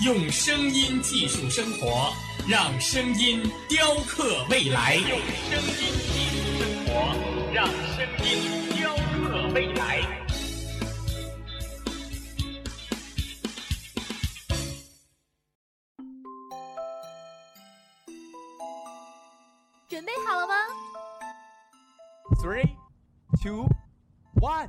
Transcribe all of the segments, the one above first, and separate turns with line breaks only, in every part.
用声音技术生活，让声音雕刻未来。用声音技术生活，让声音雕刻未来。
准备好了吗
？Three, two. One,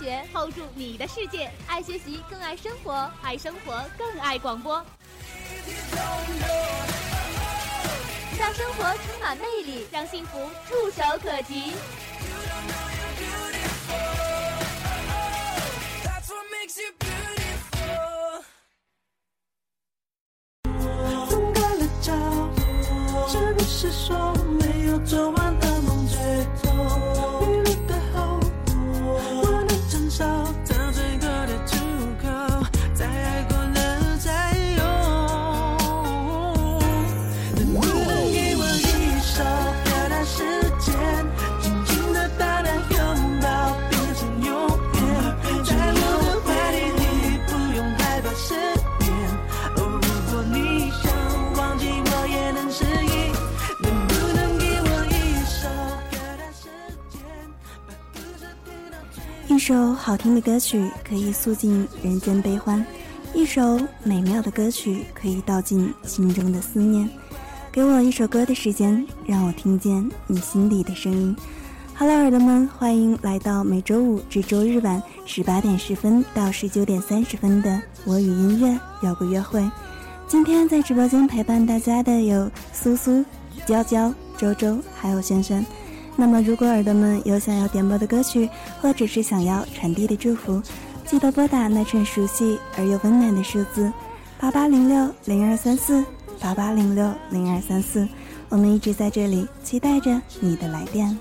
发你的听觉，hold 住你的世界。爱学习，更爱生活；爱生活，更爱广播。让生活充满魅力，让幸福触手可及。
是说没有做完的一首
好听的歌曲可以诉尽人间悲欢，一首美妙的歌曲可以道尽心中的思念。给我一首歌的时间，让我听见你心底的声音。Hello，耳朵们，欢迎来到每周五至周日晚十八点十分到十九点三十分的我与音乐有个约会。今天在直播间陪伴大家的有苏苏、娇娇、周周，还有萱萱。那么，如果耳朵们有想要点播的歌曲，或者是想要传递的祝福，记得拨打那串熟悉而又温暖的数字八八零六零二三四八八零六零二三四。我们一直在这里期待着你的来电。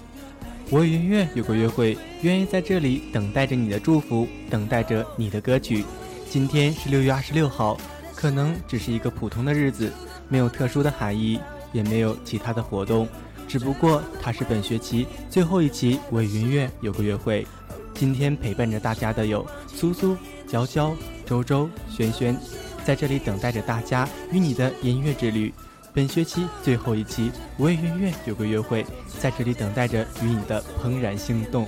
我与音乐有个约会，愿意在这里等待着你的祝福，等待着你的歌曲。今天是六月二十六号，可能只是一个普通的日子，没有特殊的含义，也没有其他的活动。只不过它是本学期最后一期，我与音乐有个约会。今天陪伴着大家的有苏苏、娇娇、周周、轩轩，在这里等待着大家与你的音乐之旅。本学期最后一期，我与音乐有个约会，在这里等待着与你的怦然心动。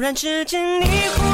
忽然之间你忽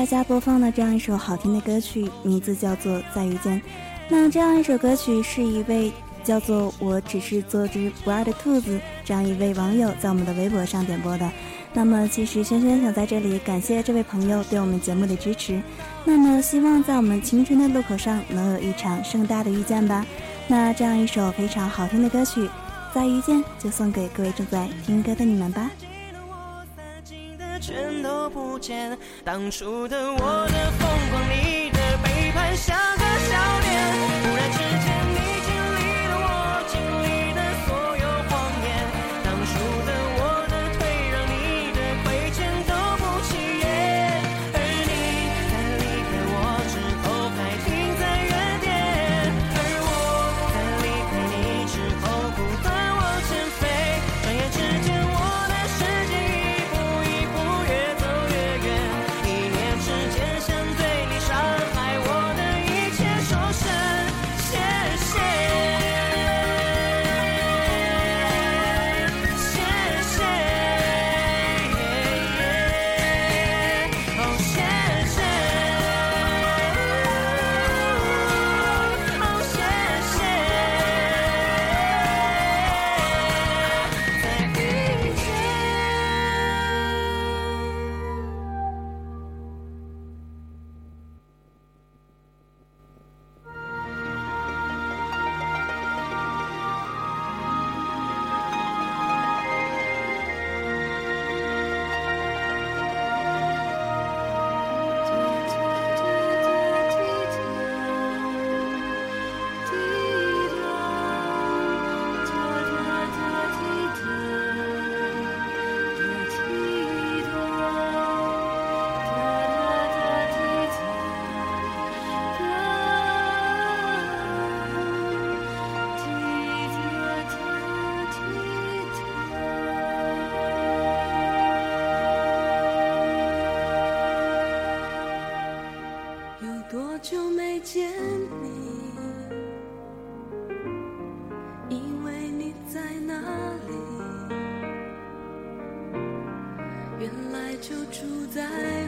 大家播放的这样一首好听的歌曲，名字叫做《再遇见》。那这样一首歌曲是一位叫做“我只是做只不二的兔子”这样一位网友在我们的微博上点播的。那么，其实萱萱想在这里感谢这位朋友对我们节目的支持。那么，希望在我们青春的路口上能有一场盛大的遇见吧。那这样一首非常好听的歌曲《再遇见》，就送给各位正在听歌的你们吧。
全都不见。当初的我的风光你好久没见你以为你在哪里原来就住在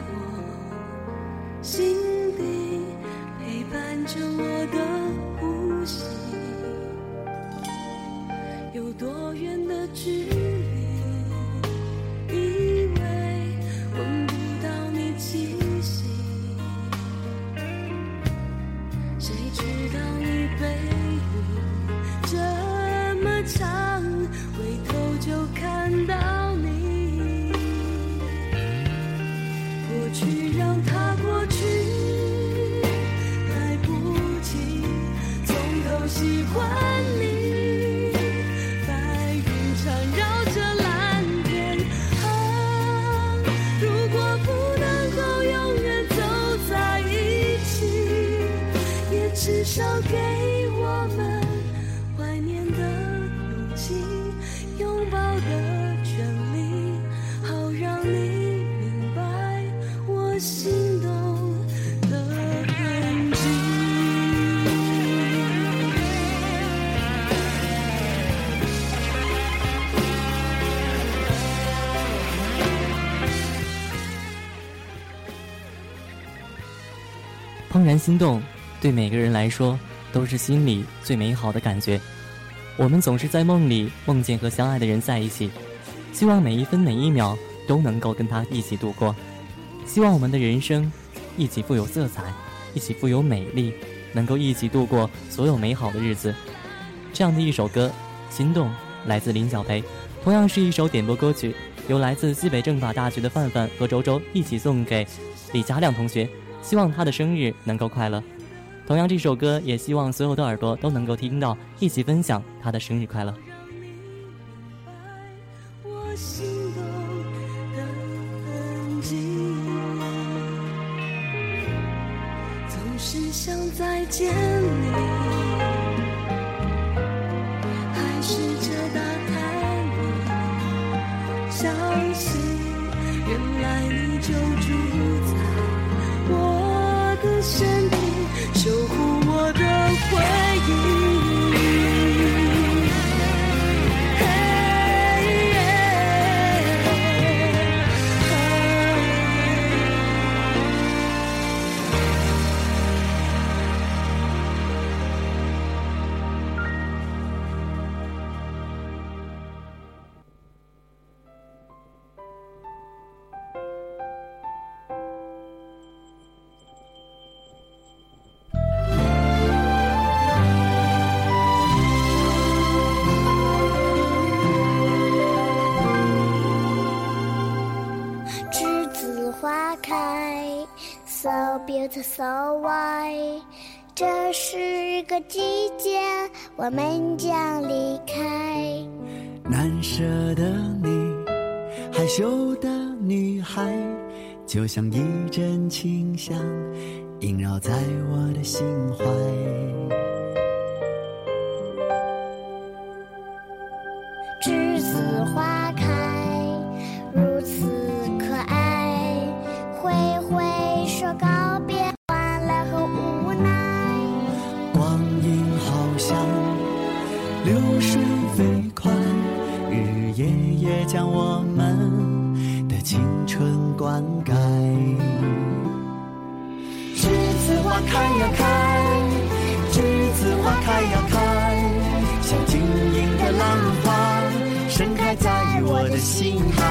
然心动，对每个人来说都是心里最美好的感觉。我们总是在梦里梦见和相爱的人在一起，希望每一分每一秒都能够跟他一起度过，希望我们的人生一起富有色彩，一起富有美丽，能够一起度过所有美好的日子。这样的一首歌《心动》来自林小培，同样是一首点播歌曲，由来自西北政法大学的范范和周周一起送给李佳亮同学，希望他的生日能够快乐。同样，这首歌也希望所有的耳朵都能够听到，一起分享他的生日快乐。
个季节，我们将离开。
难舍的你，害羞的女孩，就像一阵清香，萦绕在我的心怀。栀子花开，将我们的青春灌溉。栀子花开呀开，栀子花开呀开，像晶莹的浪花，盛开在我的心海。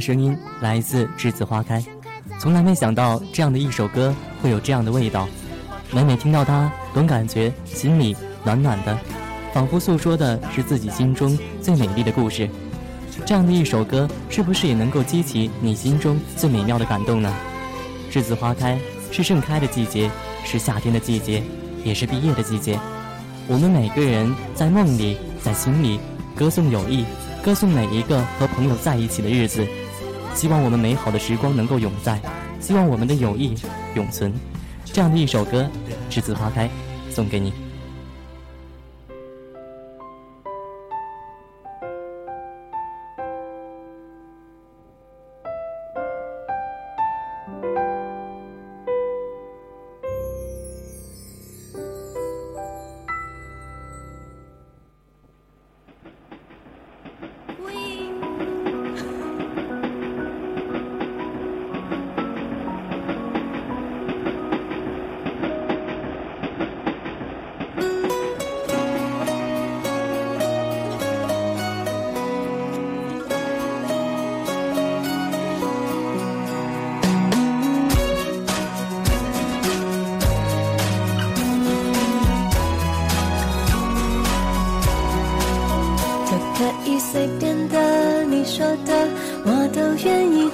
声音来自栀子花开。从来没想到这样的一首歌会有这样的味道。每每听到它总感觉心里暖暖的仿佛诉说的是自己心中最美丽的故事。这样的一首歌是不是也能够激起你心中最美妙的感动呢？栀子花开是盛开的季节是夏天的季节也是毕业的季节。我们每个人在梦里在心里歌颂友谊歌颂每一个和朋友在一起的日子。希望我们美好的时光能够永在希望我们的友谊永存。这样的一首歌栀子花开送给你。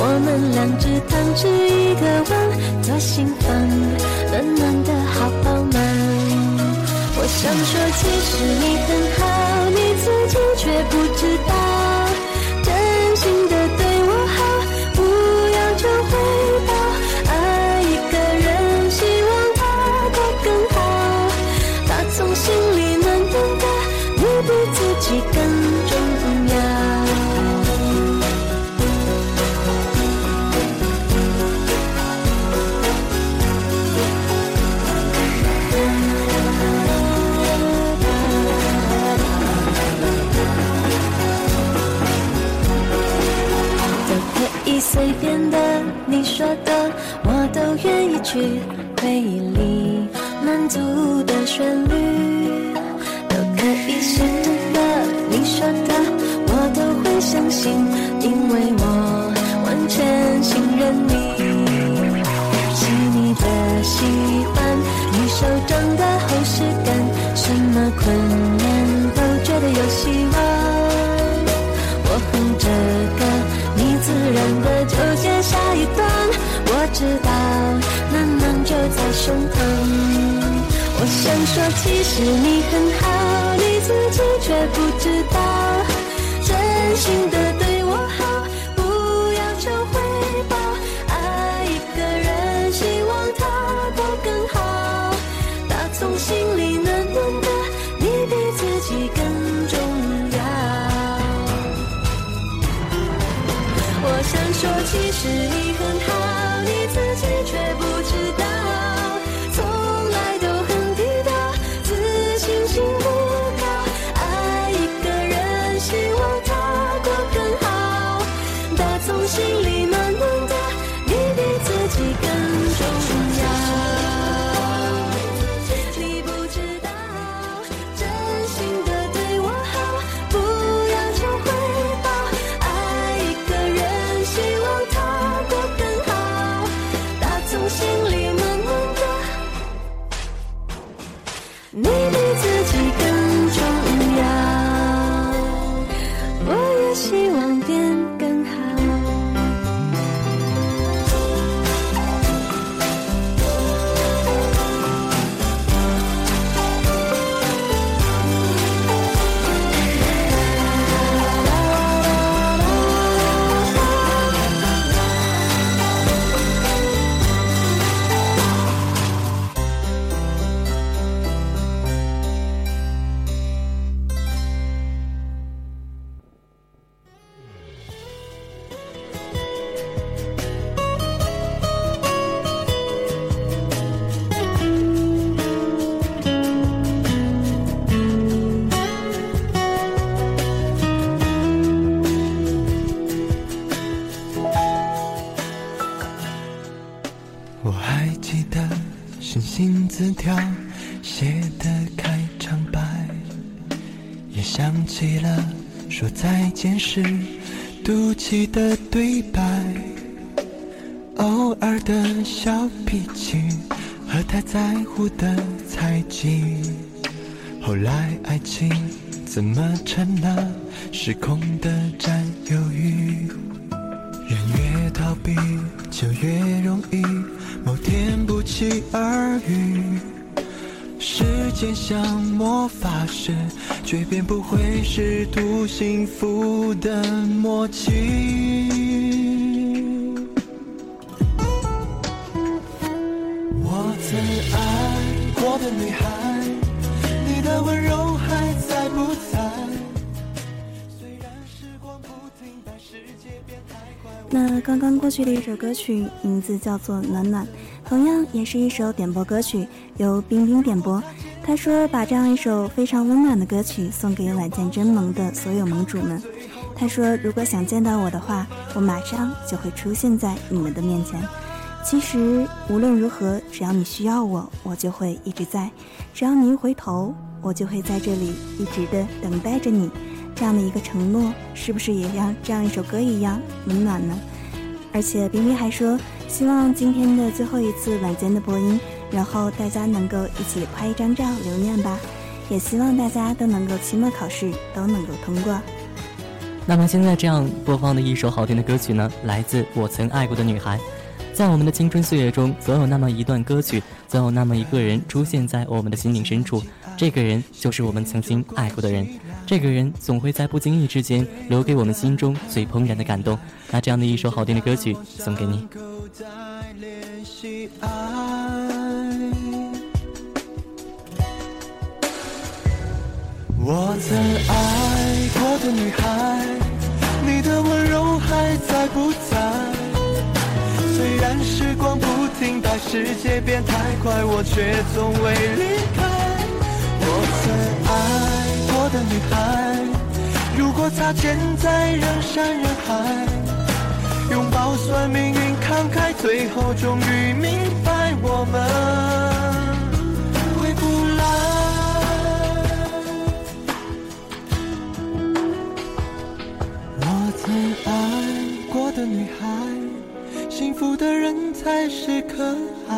我们两只汤匙，一个碗，左心房，暖暖的好饱满。我想说其实你很好，你自己却不知道。去我想说，其实你很好，你自己却不。的
默契。我曾爱过的女孩，你的温柔还在不在？虽然时光不停摆，世界变太快。
那刚刚过去的一首歌曲，名字叫做《暖暖》，同样也是一首点播歌曲，由冰冰点播。他说把这样一首非常温暖的歌曲送给晚间真萌的所有萌主们。他说如果想见到我的话，我马上就会出现在你们的面前。其实无论如何，只要你需要我，我就会一直在；只要你一回头，我就会在这里一直的等待着你。这样的一个承诺，是不是也像这样一首歌一样温暖呢？而且冰冰还说，希望今天的最后一次晚间的播音，然后大家能够一起拍一张照留念吧。也希望大家都能够期末考试都能够通过。
那么现在这样播放的一首好听的歌曲呢，来自我曾爱过的女孩。在我们的青春岁月中，总有那么一段歌曲，总有那么一个人出现在我们的心灵深处。这个人就是我们曾经爱过的人，这个人总会在不经意之间留给我们心中最怦然的感动。那这样的一首好听的歌曲送给你。
我曾爱过的女孩，在不在？虽然时光不停摆，世界变太快，我却从未离开。我曾爱过的女孩，如果擦肩在人山人海。拥抱算命运慷慨，最后终于明白我们回不来。我曾爱的女孩，幸福的人才是可爱。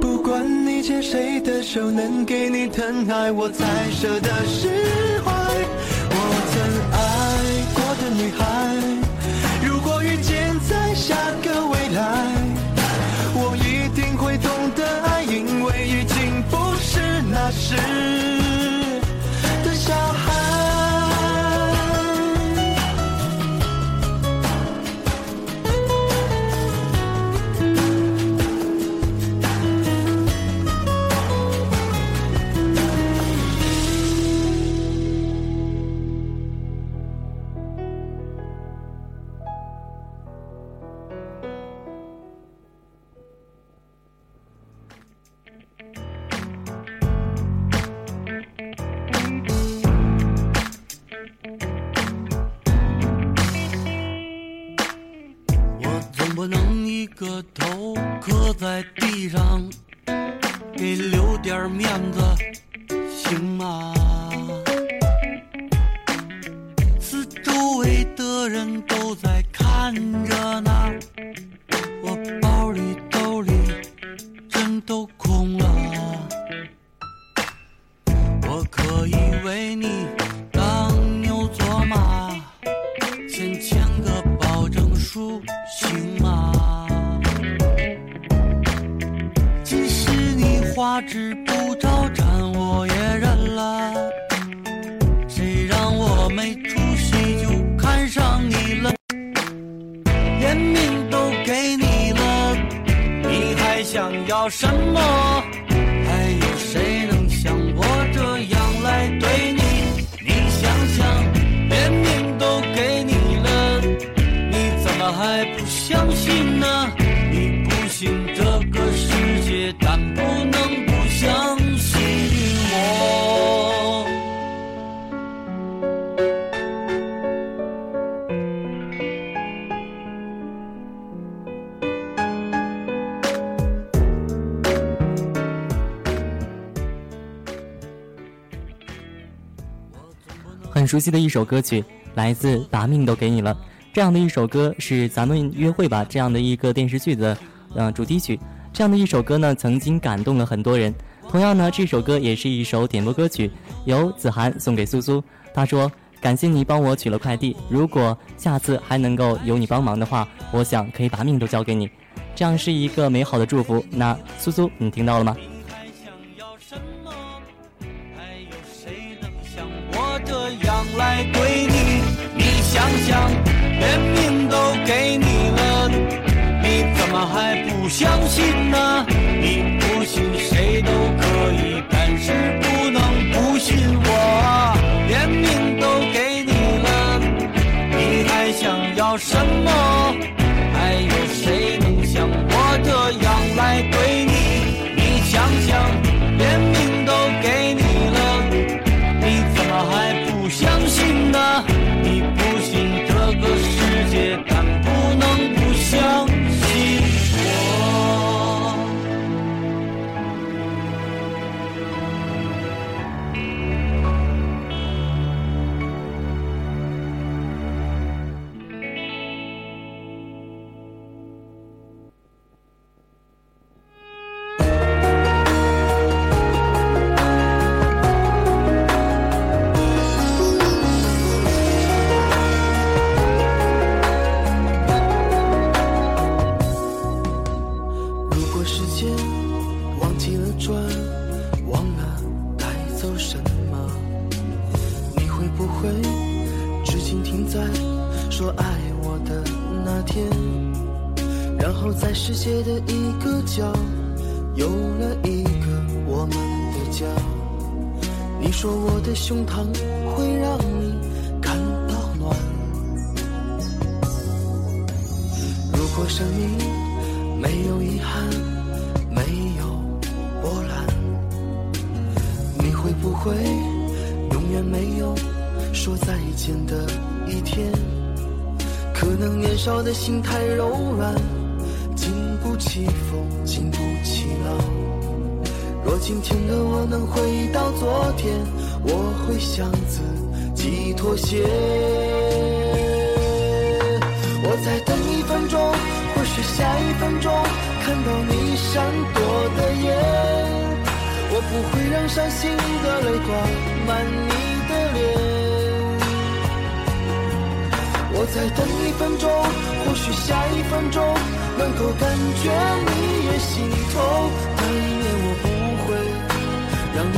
不管你牵谁的手，能给你疼爱，我才舍得释怀。我曾爱过的女孩。如果遇见在下个未来，我一定会懂得爱，因为已经不是那时
在地上，给留点面子，行吗？四周围的人都在看着呢，我包里兜里真都空了。我可以为你当牛做马。先签个保证书，你花枝不招展，我也认了。谁让我没出息就看上你了？连命都给你了，你还想要什么？还有谁能像我这样来对你？你想想，连命都给你了，你怎么还不相信呢？你不信这个世界，但不
很熟悉的一首歌曲，来自《把命都给你了》。这样的一首歌是《咱们约会吧》这样的一个电视剧的呃主题曲。这样的一首歌呢，曾经感动了很多人。同样呢，这首歌也是一首点播歌曲，由子涵送给苏苏。他说：“感谢你帮我取了快递，如果下次还能够有你帮忙的话，我想可以把命都交给你。”这样是一个美好的祝福。那苏苏，你听到了吗？
来对你，你想想，连命都给你了，你怎么还不相信呢？你不信谁都可以，但是不能不信我。连命都给你了，你还想要什么？
在世界的一个角，有了一个我们的家。你说我的胸膛会让你感到暖。如果生命没有遗憾，没有波澜，你会不会永远没有说再见的一天？可能年少的心太柔软，经不起风，经不起浪。若今天的我能回到昨天，我会向自己妥协。我再等一分钟，或许下一分钟看到你闪躲的眼，我不会让伤心的泪挂满你的脸。我再等一分钟，或许下一分钟能够感觉你也心痛，那一年我不会让你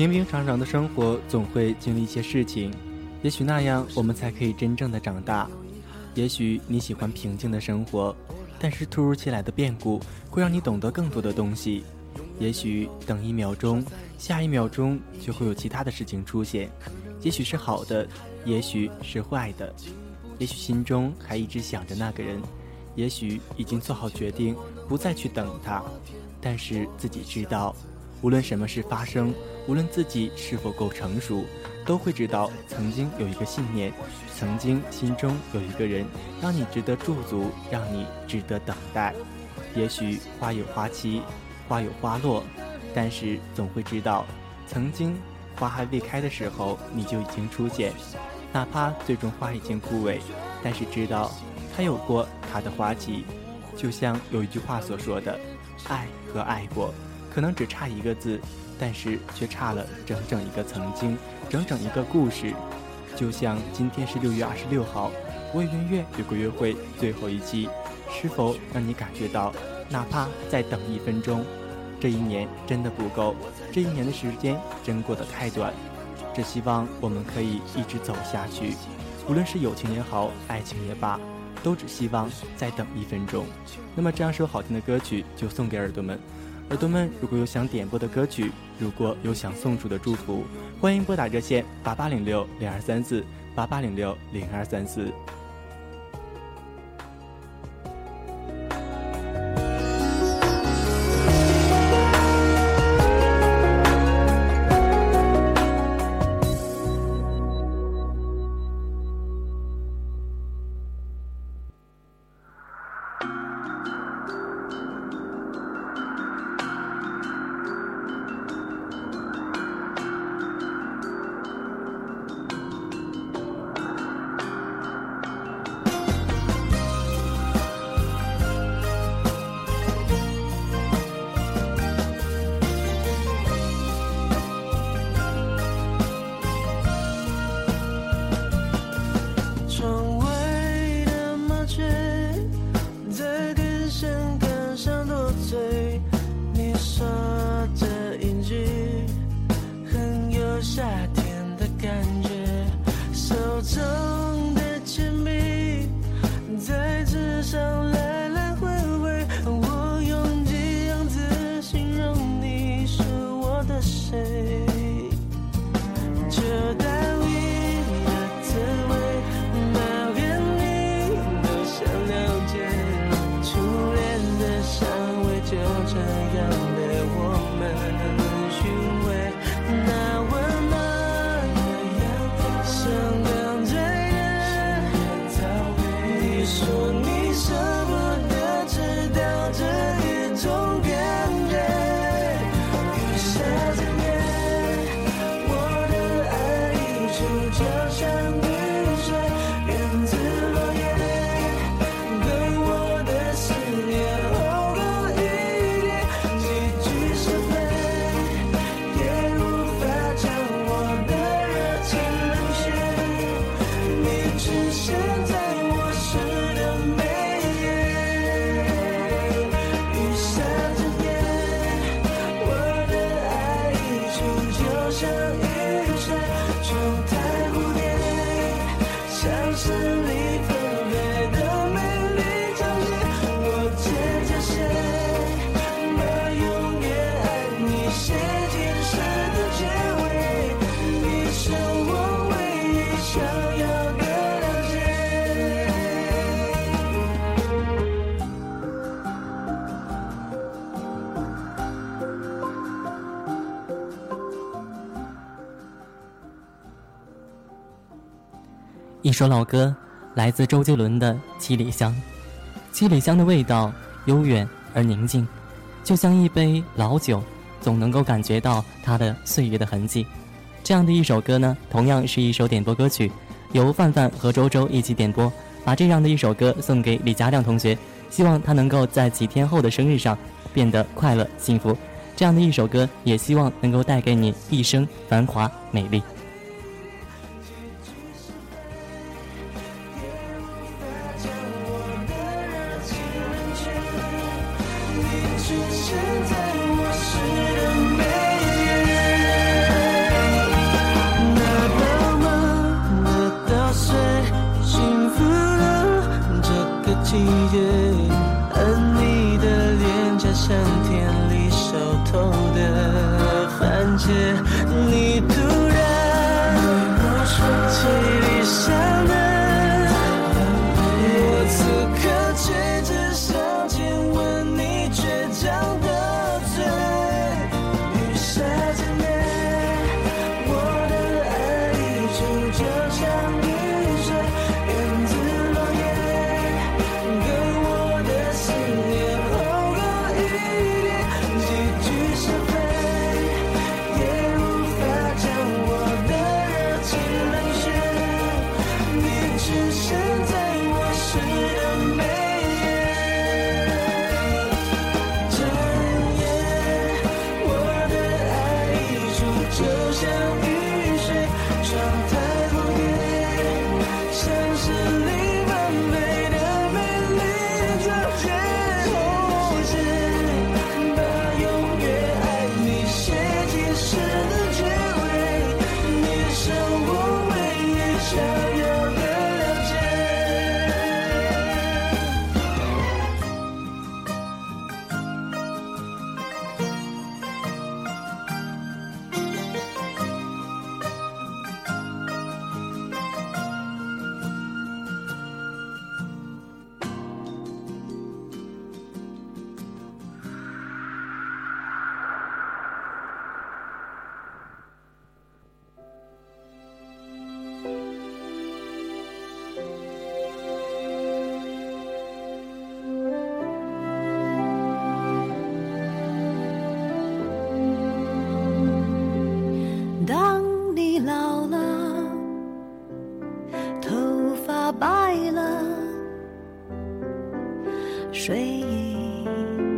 平平常常的生活总会经历一些事情，也许那样我们才可以真正的长大。也许你喜欢平静的生活，但是突如其来的变故会让你懂得更多的东西。也许等一秒钟，下一秒钟就会有其他的事情出现，也许是好的，也许是坏的，也许心中还一直想着那个人，也许已经做好决定不再去等他，但是自己知道。无论什么事发生，无论自己是否够成熟，都会知道曾经有一个信念，曾经心中有一个人，让你值得驻足，让你值得等待。也许花有花期，花有花落，但是总会知道，曾经花还未开的时候，你就已经出现。哪怕最终花已经枯萎，但是知道它有过它的花期。就像有一句话所说的：“爱和爱过。”可能只差一个字，但是却差了整整一个曾经，整整一个故事。就像今天是六月二十六号，我与圆月有个约会最后一期，是否让你感觉到，哪怕再等一分钟，这一年真的不够，这一年的时间真过得太短。只希望我们可以一直走下去，无论是友情也好，爱情也罢，都只希望再等一分钟。那么这样首好听的歌曲就送给耳朵们。耳朵们，如果有想点播的歌曲，如果有想送出的祝福，欢迎拨打热线八八零六零二三四八八零六零二三四。
一
首老歌来自周杰伦的七里香。七里香的味道悠远而宁静就像一杯老酒总能够感觉到它的岁月的痕迹。这样的一首歌呢同样是一首点播歌曲由范范和周周一起点播。把这样的一首歌送给李佳亮同学希望他能够在几天后的生日上变得快乐幸福。这样的一首歌也希望能够带给你一生繁华美丽。
你。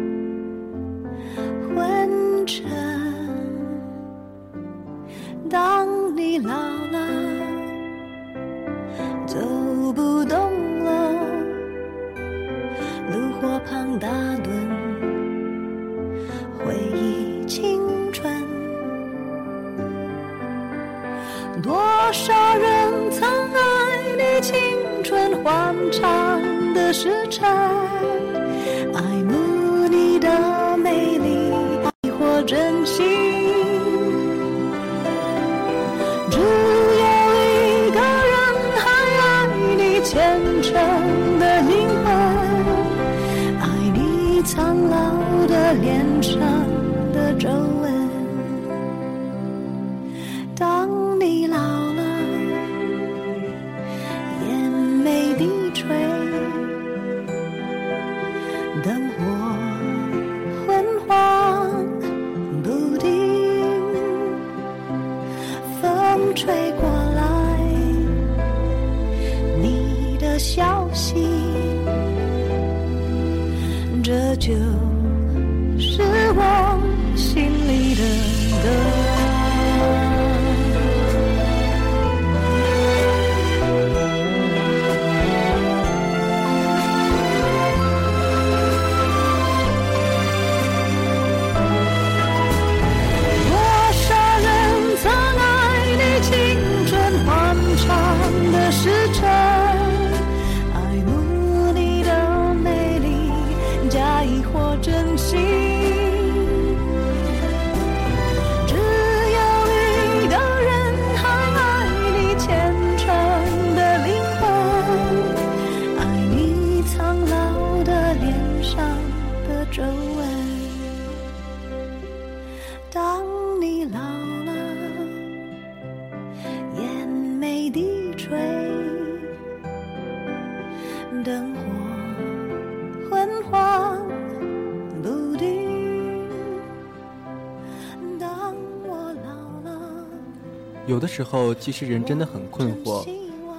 时候，其实人真的很困惑，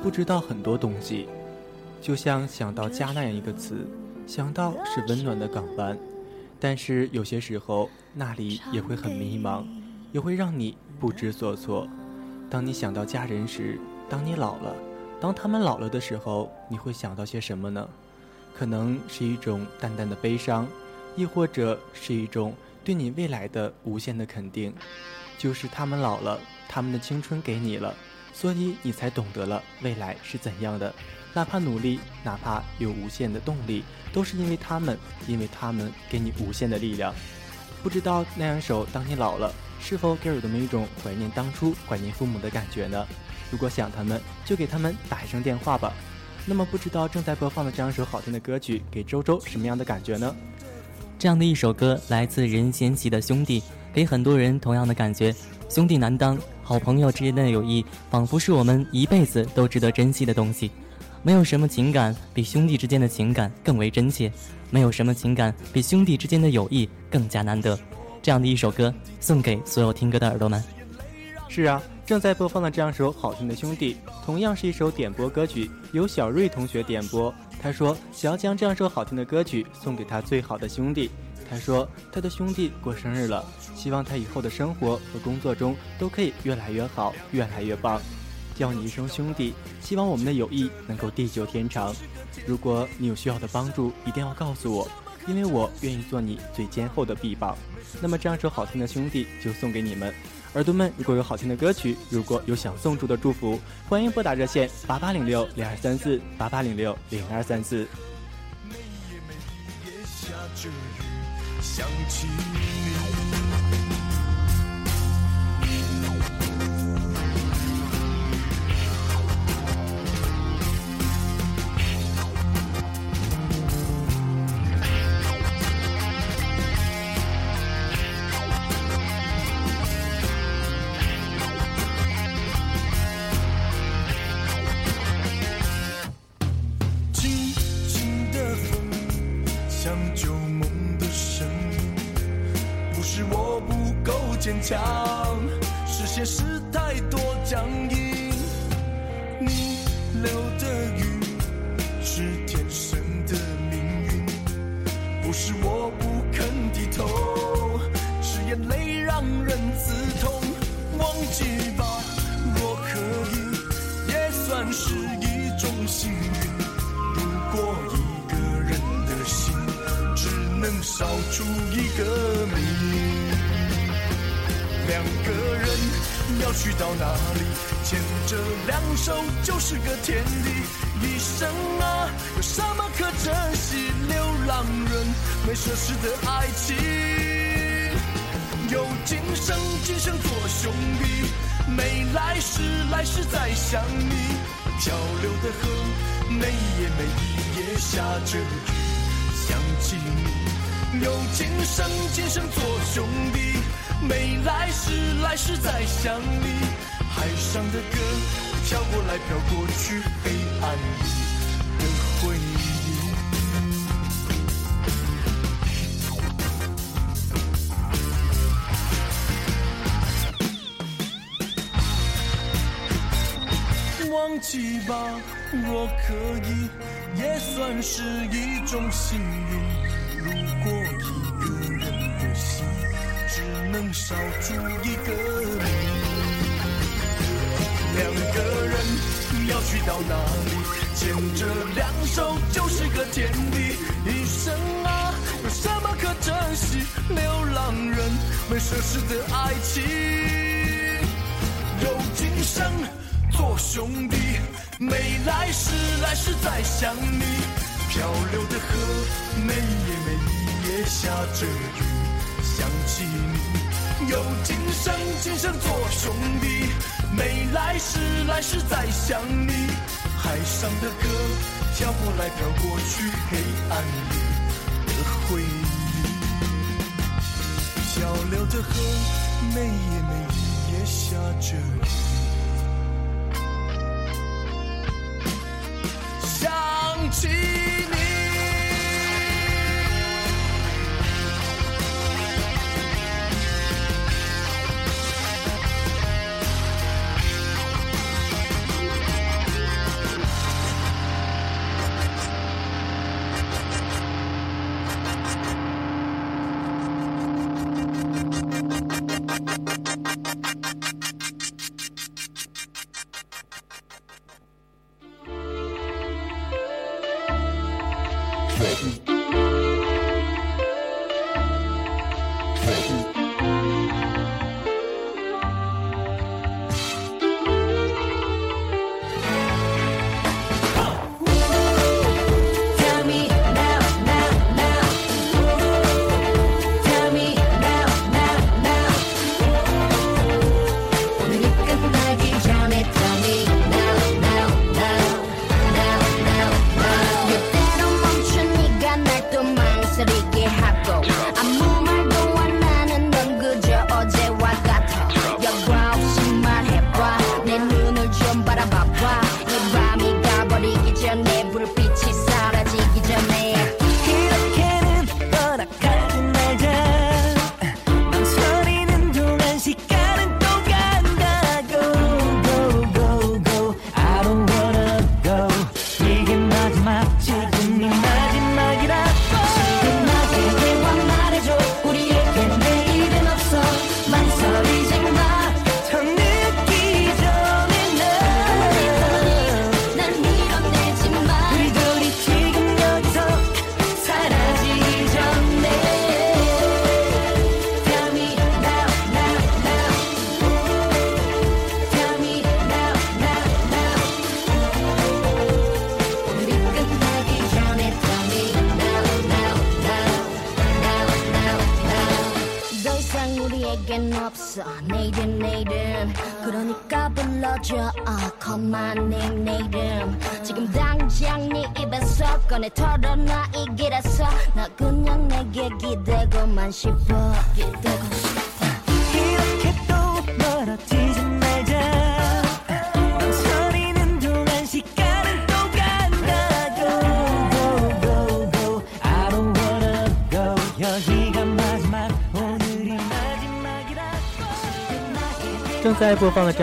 不知道很多东西。就像想到家那样一个词，想到是温暖的港湾，但是有些时候那里也会很迷茫，也会让你不知所措。当你想到家人时，当你老了，当他们老了的时候，你会想到些什么呢？可能是一种淡淡的悲伤，亦或者是一种对你未来的无限的肯定。就是他们老了，他们的青春给你了，所以你才懂得了未来是怎样的。哪怕努力，哪怕有无限的动力，都是因为他们，因为他们给你无限的力量。不知道那两首《当你老了》是否给耳朵们一种怀念当初、怀念父母的感觉呢？如果想他们，就给他们打一声电话吧。那么，不知道正在播放的这样一首好听的歌曲，给周周什么样的感觉呢？
这样的一首歌来自任贤齐的《兄弟》，给很多人同样的感觉。兄弟难当，好朋友之间的友谊，仿佛是我们一辈子都值得珍惜的东西。没有什么情感比兄弟之间的情感更为真切，没有什么情感比兄弟之间的友谊更加难得。这样的一首歌，送给所有听歌的耳朵们。
是啊，正在播放的这样首好听的《兄弟》，同样是一首点播歌曲，由小瑞同学点播。他说想要将这样首好听的歌曲送给他最好的兄弟。他说他的兄弟过生日了，希望他以后的生活和工作中都可以越来越好，越来越棒。叫你一声兄弟，希望我们的友谊能够地久天长。如果你有需要的帮助，一定要告诉我，因为我愿意做你最坚厚的臂膀。那么这样首好听的兄弟就送给你们，耳朵们。如果有好听的歌曲，如果有想送出的祝福，欢迎拨打热线八八零六零二三四八八零六零二三四。
每夜每夜下着雨，想起你。来世来世再想你。漂流的河，每一夜每一夜下着雨，想起你。有今生今生做兄弟，没来世来世再想你。海上的歌，飘过来飘过去，黑暗里的回忆。忘记吧，若可以，也算是一种幸运。如果一个人的心只能少出一个你，两个人要去到哪里？牵着两手就是个天地。一生啊，有什么可珍惜？流浪人没奢侈的爱情。有今生做兄弟，没来世来世再想你。漂流的河，每夜每一夜下着雨，想起你。有今生今生做兄弟，没来世来世再想你。海上的歌，飘过来飘过去，黑暗里的回忆。漂流的河，每夜每一夜下着雨。
ti.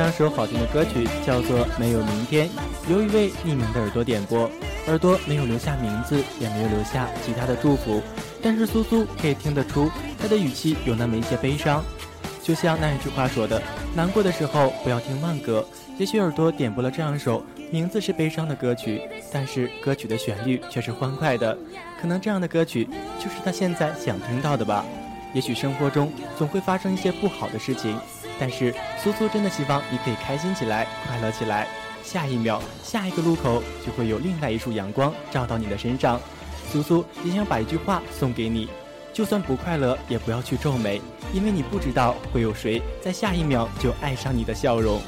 这样首好听的歌曲叫做《没有明天》，由一位匿名的耳朵点播。耳朵没有留下名字，也没有留下其他的祝福，但是苏苏可以听得出他的语气有那么一些悲伤。就像那一句话说的：“难过的时候不要听慢歌。”也许耳朵点播了这样一首名字是悲伤的歌曲，但是歌曲的旋律却是欢快的。可能这样的歌曲就是他现在想听到的吧。也许生活中总会发生一些不好的事情，但是苏苏真的希望你可以开心起来，快乐起来。下一秒，下一个路口就会有另外一束阳光照到你的身上。苏苏也想把一句话送给你：就算不快乐，也不要去皱眉，因为你不知道会有谁在下一秒就爱上你的笑容。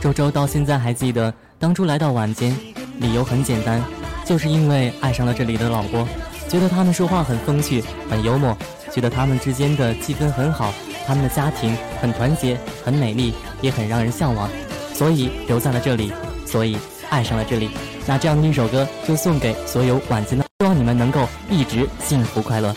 周周到现在还记得当初来到晚间，理由很简单，就是因为爱上了这里的老郭，觉得他们说话很风趣、很幽默，觉得他们之间的气氛很好，他们的家庭很团结、很美丽，也很让人向往，所以留在了这里，所以爱上了这里。那这样的一首歌就送给所有晚间的，希望你们能够一直幸福快乐。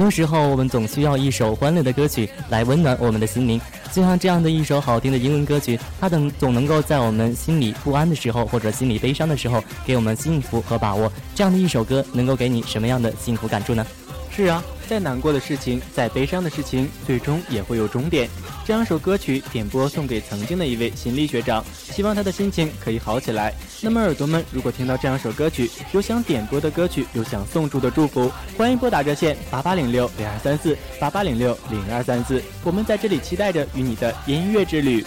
很多时候，我们总需要一首欢乐的歌曲来温暖我们的心灵。就像这样的一首好听的英文歌曲，它等总能够在我们心里不安的时候，或者心里悲伤的时候，给我们幸福和把握。这样的一首歌，能够给你什么样的幸福感触呢？
是啊，再难过的事情，再悲伤的事情，最终也会有终点。这两首歌曲点播送给曾经的一位心理学长，希望他的心情可以好起来。那么耳朵们，如果听到这两首歌曲，有想点播的歌曲，有想送出的祝福，欢迎拨打热线八八零六零二三四八八零六零二三四，我们在这里期待着与你的音乐之旅。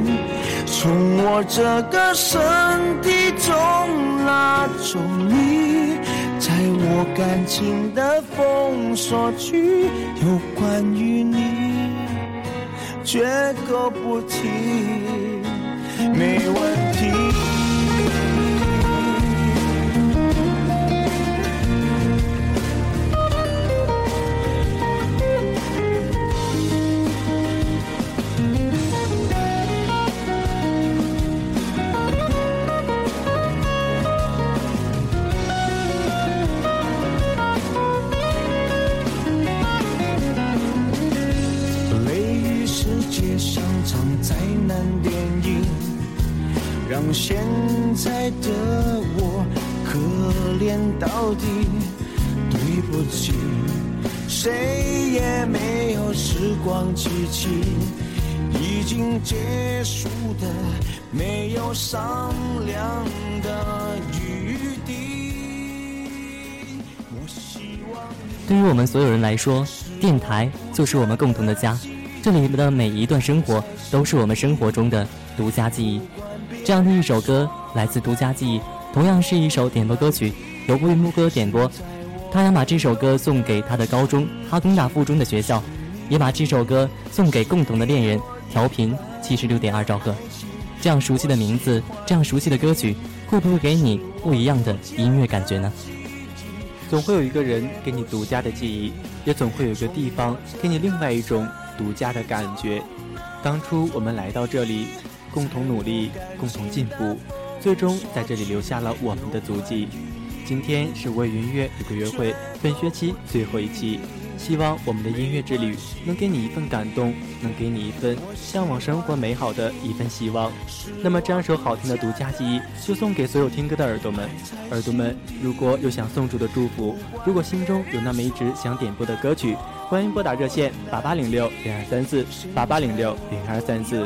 从我这个身体中拉走你。在我感情的封锁区，有关于你，绝口不提，没问题。让现在的我可怜到底。对不起，谁也没有时光机器，已经结束的没有商量的余地。
对于我们所有人来说，电台就是我们共同的家。这里的每一段生活都是我们生活中的独家记忆。这样的一首歌来自独家记忆，同样是一首点播歌曲，由魏木哥点播。他想把这首歌送给他的高中哈工大附中的学校，也把这首歌送给共同的恋人。调频七十六点二兆赫，这样熟悉的名字，这样熟悉的歌曲，会不会给你不一样的音乐感觉呢？
总会有一个人给你独家的记忆，也总会有一个地方给你另外一种独家的感觉。当初我们来到这里，共同努力，共同进步，最终在这里留下了我们的足迹。今天是为云乐有个约会本学期最后一期，希望我们的音乐之旅能给你一份感动，能给你一份向往生活美好的一份希望。那么这样一首好听的独家记忆，就送给所有听歌的耳朵们。耳朵们，如果有想送出的祝福，如果心中有那么一直想点播的歌曲，欢迎拨打热线八八零六零二三四八八零六零二三四。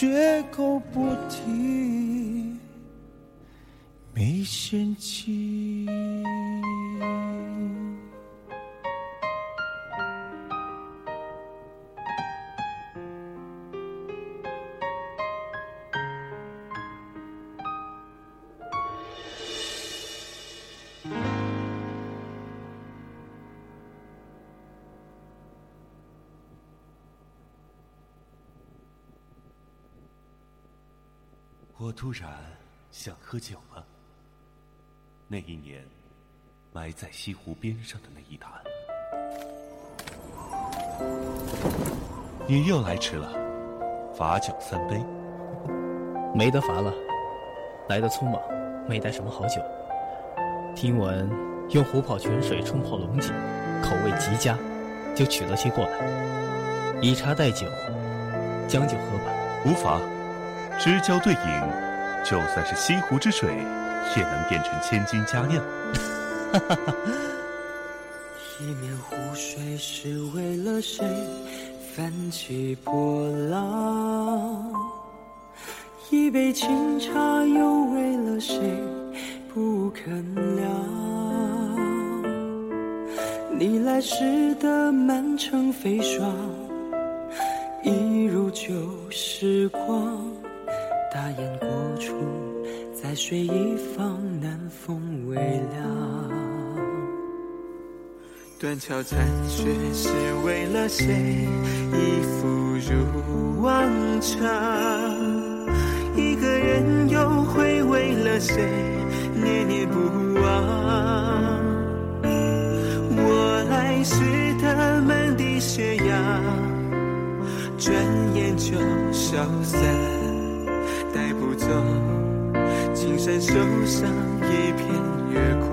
绝口不提，没嫌弃。
突然想喝酒了。那一年，埋在西湖边上的那一坛。你又来迟了，罚酒三杯。
没得罚了，来的匆忙，没带什么好酒。听闻用虎跑泉水冲泡龙井，口味极佳，就取了些过来，以茶代酒，将就喝吧。
无妨，知交对饮，就算是西湖之水，也能变成千金佳酿。
哈哈哈。
一面湖水是为了谁泛起波浪？一杯清茶又为了谁不肯凉？你来时的满城飞霜，一如旧时光。大雁，水一方，南风微凉。断桥残雪是为了谁？一复如往常。一个人又会为了谁念念不忘？我来时的满地斜阳，转眼就消散，带不走山手上一片月光。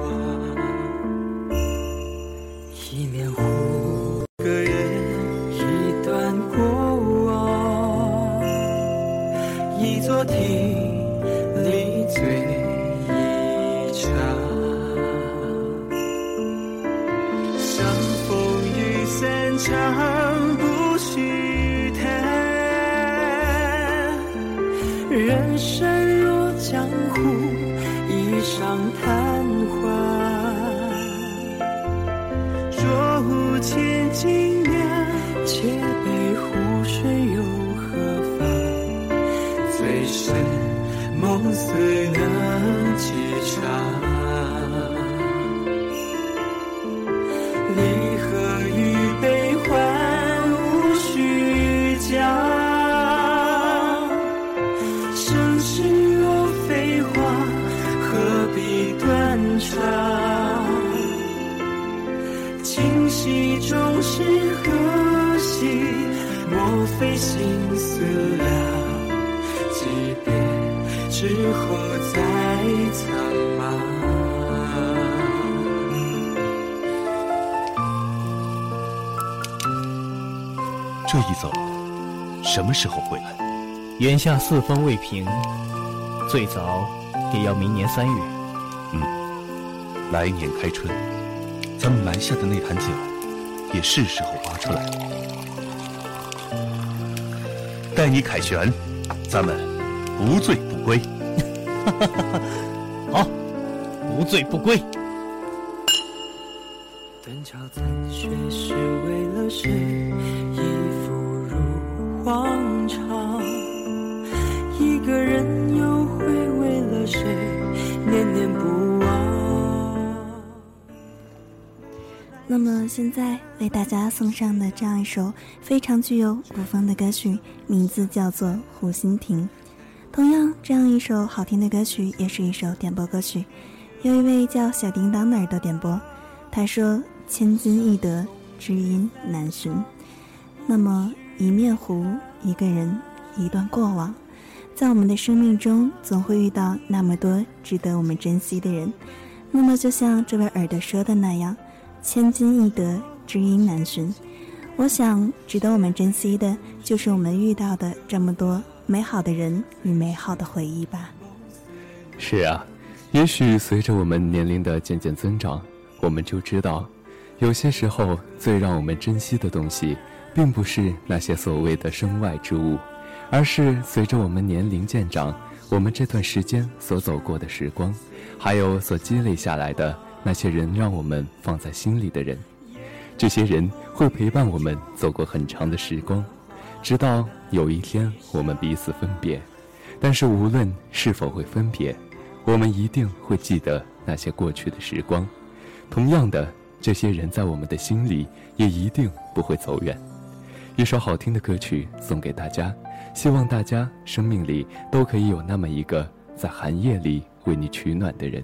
眼下四方未平，最早也要明年三月。
嗯，来年开春，咱们埋下的那坛酒，也是时候挖出来了。待你凯旋，咱们不醉不归。
好，不醉不归。
送上的这样一首非常具有古风的歌曲，名字叫做《湖心亭》。同样，这样一首好听的歌曲也是一首点播歌曲，有一位叫小叮当的耳朵点播，他说：“千金易得，知音难寻。”那么一面湖，一个人，一段过往，在我们的生命中，总会遇到那么多值得我们珍惜的人。那么，就像这位耳朵说的那样，“千金易得，知音难寻。”我想，值得我们珍惜的，就是我们遇到的这么多美好的人与美好的回忆吧。
是啊，也许随着我们年龄的渐渐增长，我们就知道，有些时候最让我们珍惜的东西，并不是那些所谓的身外之物，而是随着我们年龄渐长，我们这段时间所走过的时光，还有所积累下来的那些人，让我们放在心里的人。这些人会陪伴我们走过很长的时光，直到有一天我们彼此分别。但是无论是否会分别，我们一定会记得那些过去的时光。同样的，这些人在我们的心里也一定不会走远。一首好听的歌曲送给大家，希望大家生命里都可以有那么一个在寒夜里为你取暖的人。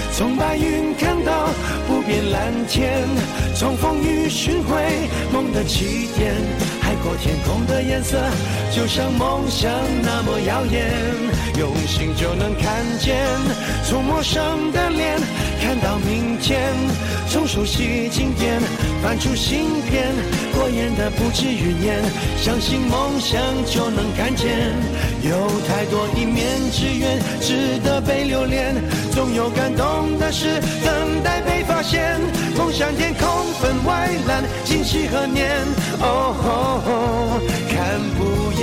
从白云看到不变蓝天，从风雨寻回梦的起点。海阔天空的颜色，就像梦想那么耀眼。用心就能看见，从陌生的脸看到明天，从熟悉经典翻出新篇。过眼的不止云烟，相信梦想就能看见。有太多一面之缘，值得被留恋。总有感动的事等待被发现。梦想天空分外蓝，今夕何年？哦吼吼，看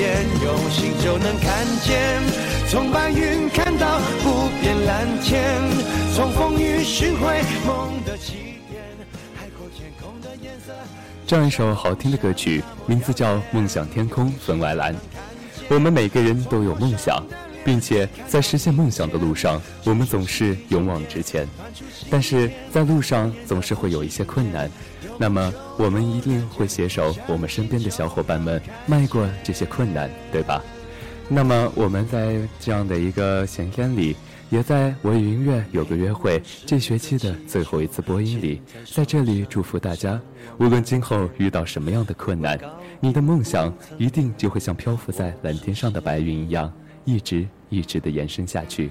不厌，用心就能看见。从白云看到不变蓝天，从风雨寻回梦的起点。海阔天空的颜色。
这样一首好听的歌曲，名字叫《梦想天空分外蓝》。我们每个人都有梦想，并且在实现梦想的路上，我们总是勇往直前。但是在路上总是会有一些困难，那么我们一定会携手我们身边的小伙伴们迈过这些困难，对吧？那么我们在这样的一个闲天里。也在我与音乐有个约会这学期的最后一次播音里，在这里祝福大家，无论今后遇到什么样的困难，你的梦想一定就会像漂浮在蓝天上的白云一样，一直一直的延伸下去。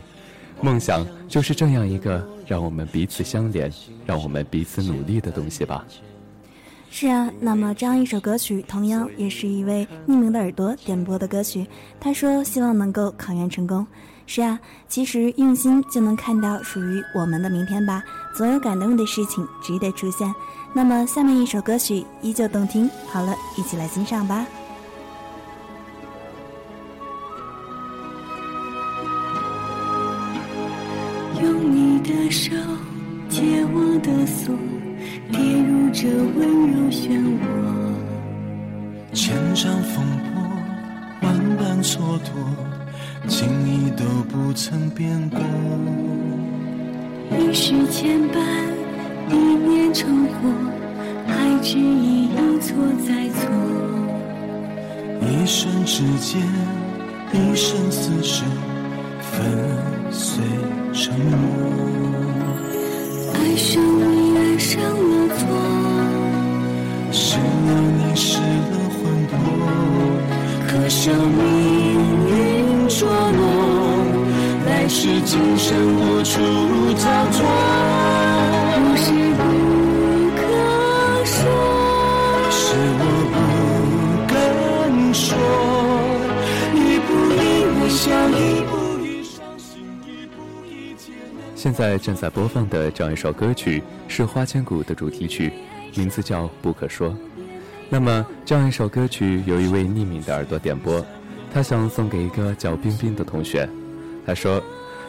梦想就是这样一个让我们彼此相连，让我们彼此努力的东西吧。
是啊，那么这样一首歌曲，同样也是一位匿名的耳朵点播的歌曲。他说希望能够考研成功。是啊，其实用心就能看到属于我们的明天吧。总有感动的事情值得出现。那么，下面一首歌曲依旧动听。好了，一起来欣赏吧。
用你的手解我的锁，跌入这温柔漩涡。
千丈风波，万般蹉跎。情意都不曾变过，
一世牵绊，一念成祸，还只一一错再错。
一瞬之间，一生厮守，粉碎成沫。
爱上你，爱上了错，
失了你，失了魂魄，
可笑命运捉弄，
来世今生无处逃脱。
不是不可说，
是我不敢说，一步一微笑，
现在正在播放的这样一首歌曲是《花千骨》的主题曲，名字叫《不可说》。那么，这样一首歌曲有一位匿名的耳朵点播，他想送给一个叫冰冰的同学。他说，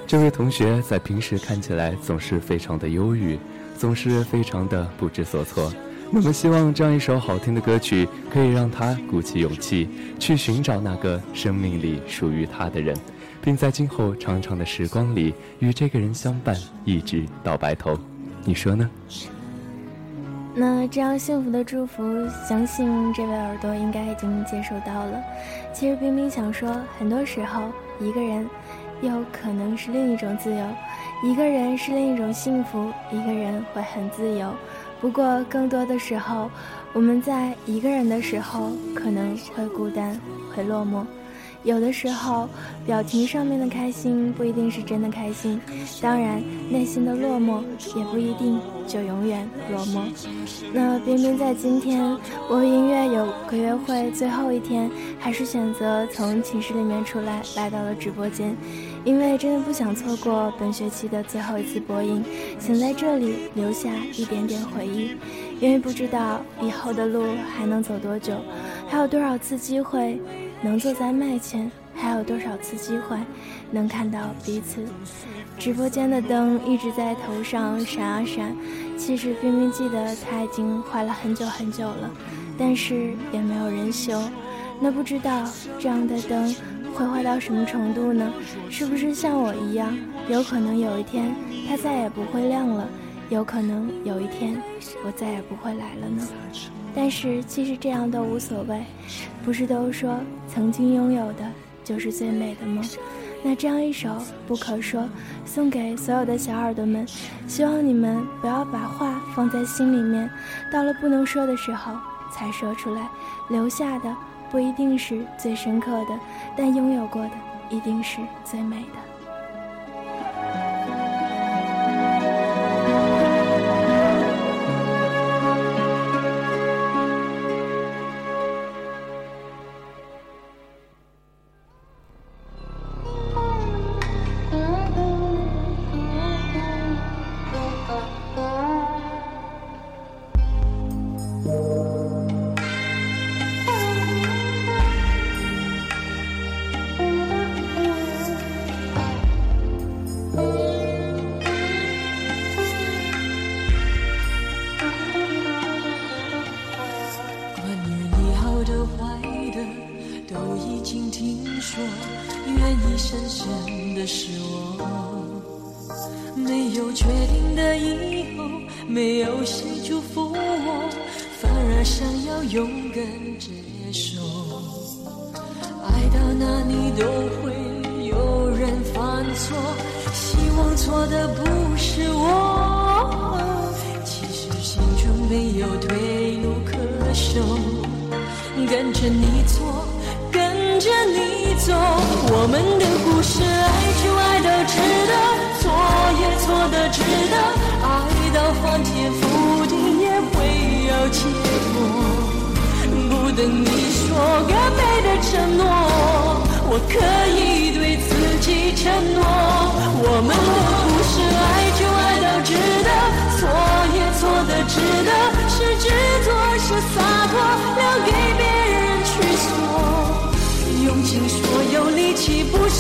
这位同学在平时看起来总是非常的忧郁，总是非常的不知所措。那么，希望这样一首好听的歌曲可以让他鼓起勇气，去寻找那个生命里属于他的人，并在今后长长的时光里与这个人相伴，一直到白头。你说呢？
那这样幸福的祝福，相信这位耳朵应该已经接收到了。其实冰冰想说，很多时候一个人，又可能是另一种自由；一个人是另一种幸福，一个人会很自由。不过更多的时候，我们在一个人的时候，可能会孤单，会落寞。有的时候，表情上面的开心不一定是真的开心，当然，内心的落寞也不一定就永远落寞。那冰冰在今天我和音乐有个约会最后一天，还是选择从寝室里面出来，来到了直播间，因为真的不想错过本学期的最后一次播音，想在这里留下一点点回忆，因为不知道以后的路还能走多久，还有多少次机会。能坐在麦前，还有多少次机会能看到彼此？直播间的灯一直在头上闪啊闪，其实冰冰记得它已经坏了很久很久了，但是也没有人修。那不知道这样的灯会坏到什么程度呢？是不是像我一样，有可能有一天它再也不会亮了？有可能有一天我再也不会来了呢？但是其实这样都无所谓，不是都说曾经拥有的就是最美的吗？那这样一首《不可说》送给所有的小耳朵们，希望你们不要把话放在心里面，到了不能说的时候才说出来，留下的不一定是最深刻的，但拥有过的一定是最美的。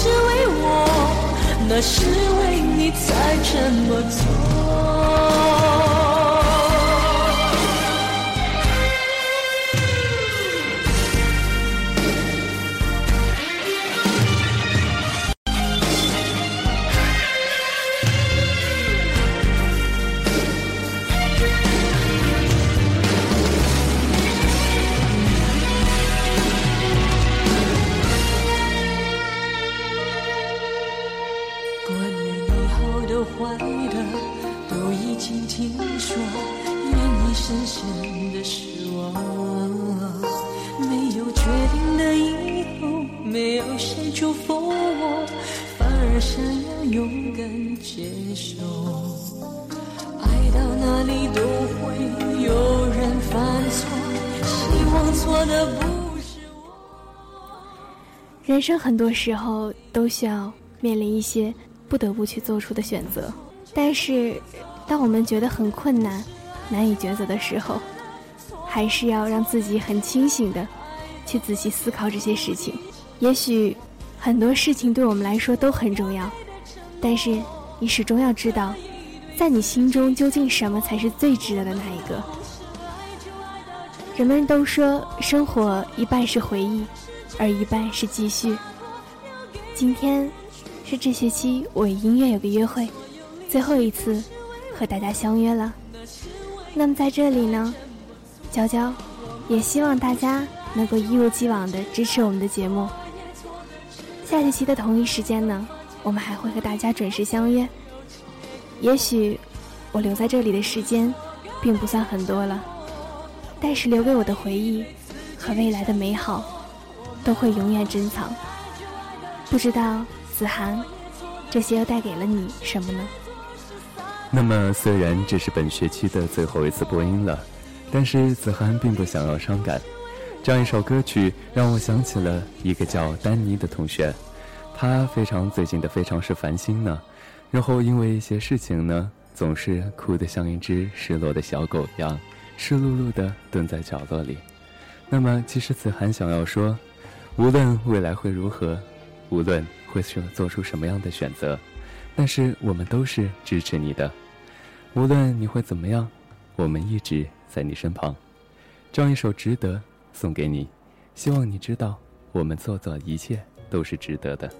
是为我，那是为你才这么做。
生很多时候都需要面临一些不得不去做出的选择，但是当我们觉得很困难、难以抉择的时候，还是要让自己很清醒的去仔细思考这些事情。也许很多事情对我们来说都很重要，但是你始终要知道，在你心中究竟什么才是最值得的那一个。人们都说，生活一半是回忆，而一半是继续。今天是这学期我与音乐有个约会，最后一次和大家相约了。那么在这里呢，娇娇也希望大家能够一如既往的支持我们的节目。下学期的同一时间呢，我们还会和大家准时相约。也许我留在这里的时间并不算很多了，但是留给我的回忆和未来的美好都会永远珍藏。不知道子涵，这些又带给了你什么呢？
那么，虽然这是本学期的最后一次播音了，但是子涵并不想要伤感。这样一首歌曲让我想起了一个叫丹尼的同学，他非常最近的非常是烦心呢，然后因为一些事情呢，总是哭得像一只失落的小狗一样，湿漉漉的蹲在角落里。那么，其实子涵想要说，无论未来会如何，无论会做做出什么样的选择，但是我们都是支持你的，无论你会怎么样，我们一直在你身旁。这样一首《值得》。送给你，希望你知道，我们做的一切都是值得
的。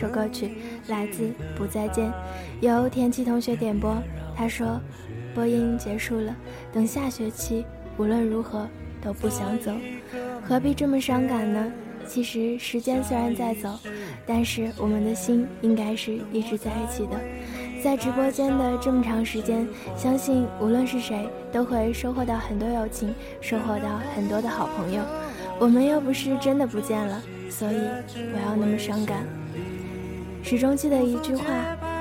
首歌曲来自《不再见》，由田七同学点播。他说，播音结束了，等下学期无论如何都不想走，何必这么伤感呢？其实时间虽然在走，但是我们的心应该是一直在一起的。在直播间的这么长时间，相信无论是谁都会收获到很多友情，收获到很多的好朋友。我们又不是真的不见了，所以不要那么伤感。始终记得一句话：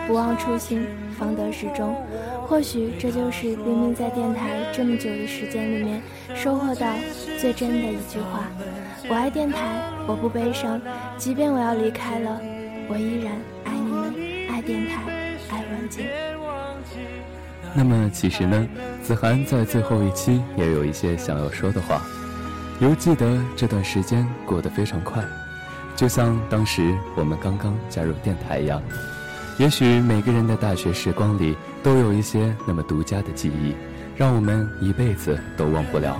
不忘初心，方得始终。或许这就是冰冰在电台这么久的时间里面收获到最真的一句话。我爱电台，我不悲伤，即便我要离开了，我依然爱你们，爱电台，爱晚间。
那么其实呢，子涵在最后一期也有一些想要说的话。犹记得这段时间过得非常快，就像当时我们刚刚加入电台一样。也许每个人的大学时光里都有一些那么独家的记忆，让我们一辈子都忘不了。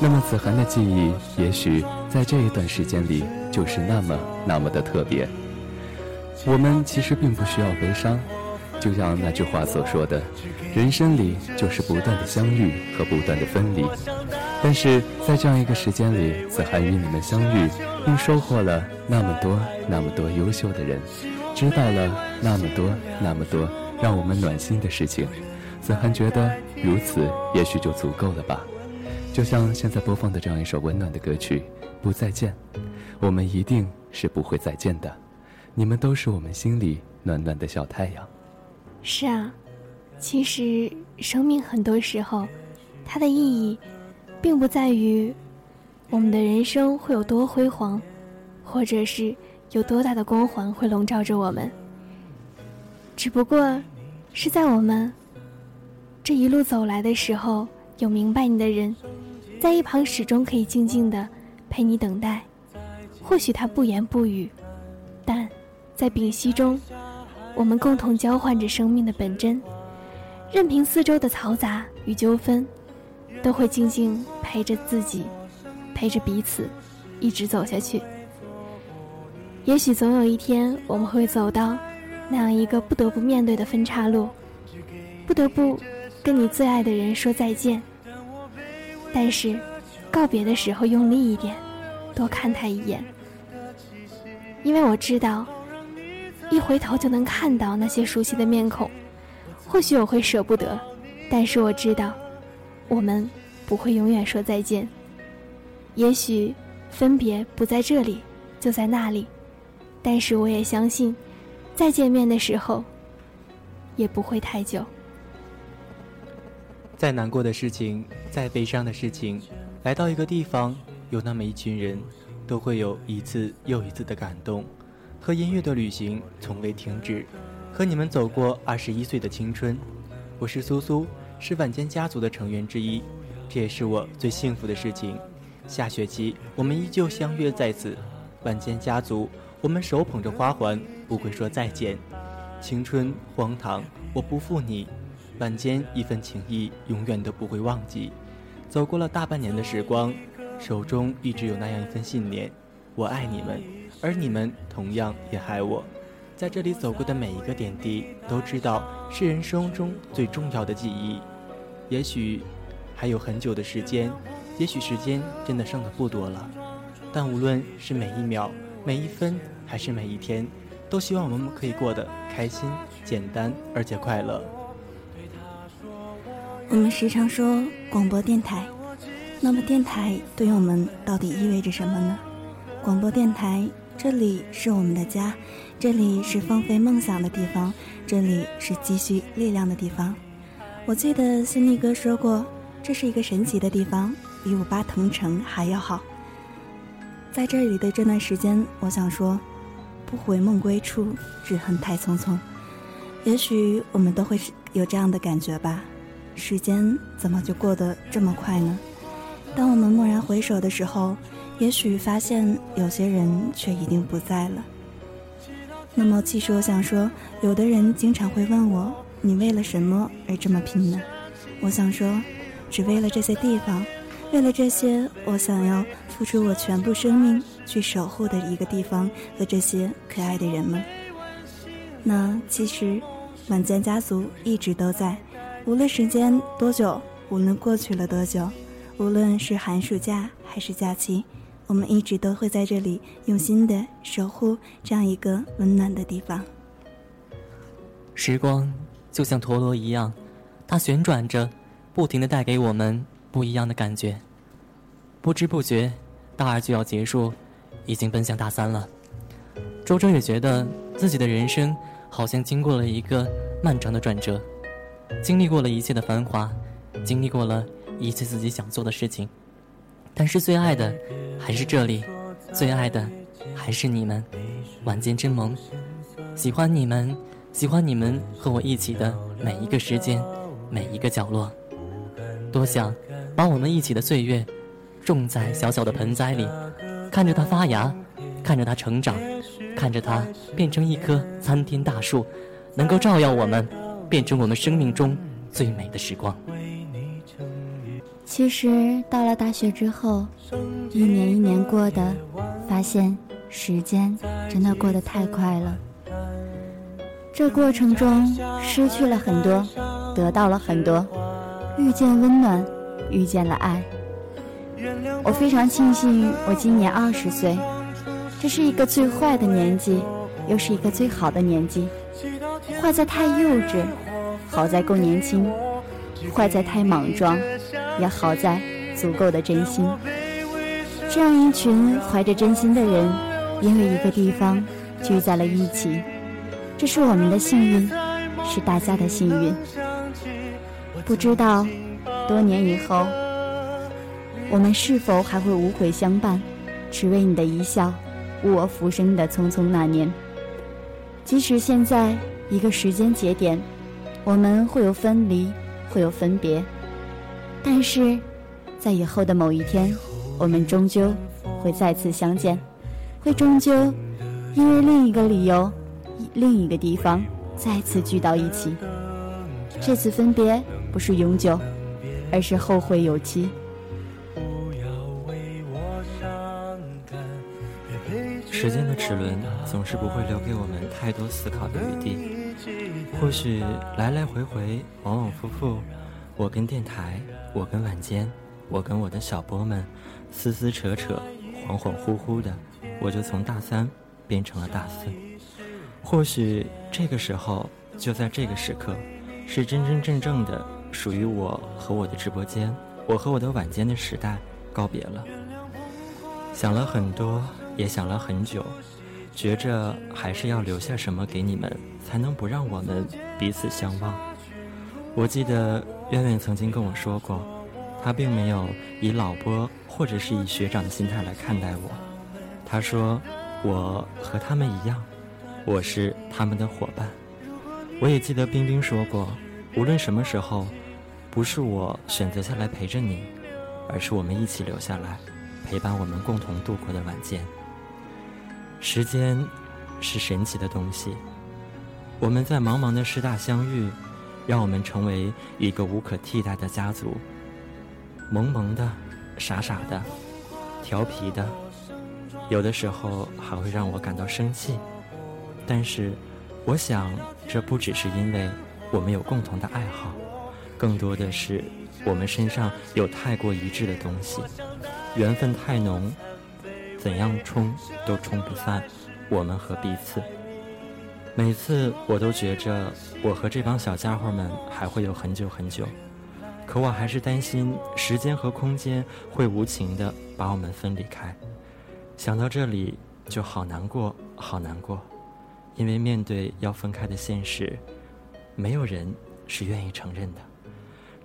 那么子涵的记忆，也许在这一段时间里就是那么那么的特别。我们其实并不需要悲伤，就像那句话所说的：“人生里就是不断的相遇和不断的分离。”但是在这样一个时间里，子涵与你们相遇，并收获了那么多那么多优秀的人，知道了那么多那么多让我们暖心的事情。子涵觉得如此也许就足够了吧。就像现在播放的这样一首温暖的歌曲《不再见》，我们一定是不会再见的。你们都是我们心里暖暖的小太阳。
是啊，其实生命很多时候，它的意义，并不在于我们的人生会有多辉煌，或者是有多大的光环会笼罩着我们。只不过，是在我们这一路走来的时候，有明白你的人。在一旁始终可以静静的陪你等待，或许他不言不语，但在屏息中，我们共同交换着生命的本真，任凭四周的嘈杂与纠纷，都会静静陪着自己，陪着彼此，一直走下去。也许总有一天，我们会走到那样一个不得不面对的分岔路，不得不跟你最爱的人说再见。但是，告别的时候用力一点，多看他一眼，因为我知道，一回头就能看到那些熟悉的面孔。或许我会舍不得，但是我知道，我们不会永远说再见。也许分别不在这里，就在那里，但是我也相信，再见面的时候，也不会太久。
再难过的事情，再悲伤的事情，来到一个地方，有那么一群人，都会有一次又一次的感动。和音乐的旅行从未停止，和你们走过二十一岁的青春。我是苏苏，是晚间家族的成员之一，这也是我最幸福的事情。下学期我们依旧相约在此，晚间家族，我们手捧着花环，不会说再见。青春荒唐，我不负你。晚间一份情谊，永远都不会忘记。走过了大半年的时光，手中一直有那样一份信念：我爱你们，而你们同样也爱我。在这里走过的每一个点滴，都知道是人生中最重要的记忆。也许还有很久的时间，也许时间真的剩的不多了。但无论是每一秒、每一分，还是每一天，都希望我们可以过得开心、简单而且快乐。
我们时常说广播电台，那么电台对于我们到底意味着什么呢？广播电台，这里是我们的家，这里是放飞梦想的地方，这里是积蓄力量的地方。我记得新力哥说过，这是一个神奇的地方，比五八同城还要好。在这里的这段时间，我想说，不回梦归处，只恨太匆匆。也许我们都会有这样的感觉吧。时间怎么就过得这么快呢？当我们蓦然回首的时候，也许发现有些人却已经不在了。那么，其实我想说，有的人经常会问我：“你为了什么而这么拼呢？”我想说，只为了这些地方，为了这些我想要付出我全部生命去守护的一个地方和这些可爱的人们。那其实，晚间家族一直都在。无论时间多久，无论过去了多久，无论是寒暑假还是假期，我们一直都会在这里用心的守护这样一个温暖的地方。
时光就像陀螺一样，它旋转着，不停的带给我们不一样的感觉。不知不觉，大二就要结束，已经奔向大三了。周周也觉得自己的人生好像经过了一个漫长的转折。经历过了一切的繁华，经历过了一切自己想做的事情，但是最爱的还是这里，最爱的还是你们。晚间真萌，喜欢你们，喜欢你们和我一起的每一个时间，每一个角落。多想把我们一起的岁月种在小小的盆栽里，看着它发芽，看着它成长，看着它变成一棵参天大树，能够照耀我们，变成我们生命中最美的时光。
其实到了大学之后，一年一年过的，发现时间真的过得太快了。这过程中失去了很多，得到了很多，遇见温暖，遇见了爱。我非常庆幸我今年二十岁，这是一个最坏的年纪，又是一个最好的年纪。坏在太幼稚，好在够年轻；坏在太莽撞，也好在足够的真心。这样一群怀着真心的人，因为一个地方聚在了一起，这是我们的幸运，是大家的幸运。不知道多年以后。我们是否还会无悔相伴，只为你的一笑，误我浮生的匆匆那年？即使现在一个时间节点，我们会有分离，会有分别，但是在以后的某一天，我们终究会再次相见，会终究因为另一个理由，另一个地方再次聚到一起。这次分别不是永久，而是后会有期。
时间的齿轮总是不会留给我们太多思考的余地。或许来来回回，往往复复，我跟电台，我跟晚间，我跟我的小波们，撕撕扯扯，恍恍惚惚的，我就从大三变成了大四。或许这个时候，就在这个时刻，是真真正正的属于我和我的直播间，我和我的晚间的时代告别了。想了很多。也想了很久，觉着还是要留下什么给你们，才能不让我们彼此相忘。我记得渊渊曾经跟我说过，他并没有以老波或者是以学长的心态来看待我。他说我和他们一样，我是他们的伙伴。我也记得冰冰说过，无论什么时候，不是我选择下来陪着你，而是我们一起留下来，陪伴我们共同度过的晚间。时间是神奇的东西，我们在茫茫的师大相遇，让我们成为一个无可替代的家族。萌萌的，傻傻的，调皮的，有的时候还会让我感到生气。但是，我想这不只是因为我们有共同的爱好，更多的是我们身上有太过一致的东西，缘分太浓。怎样冲都冲不散，我们和彼此。每次我都觉着我和这帮小家伙们还会有很久很久，可我还是担心时间和空间会无情的把我们分离开。想到这里就好难过，好难过，因为面对要分开的现实，没有人是愿意承认的。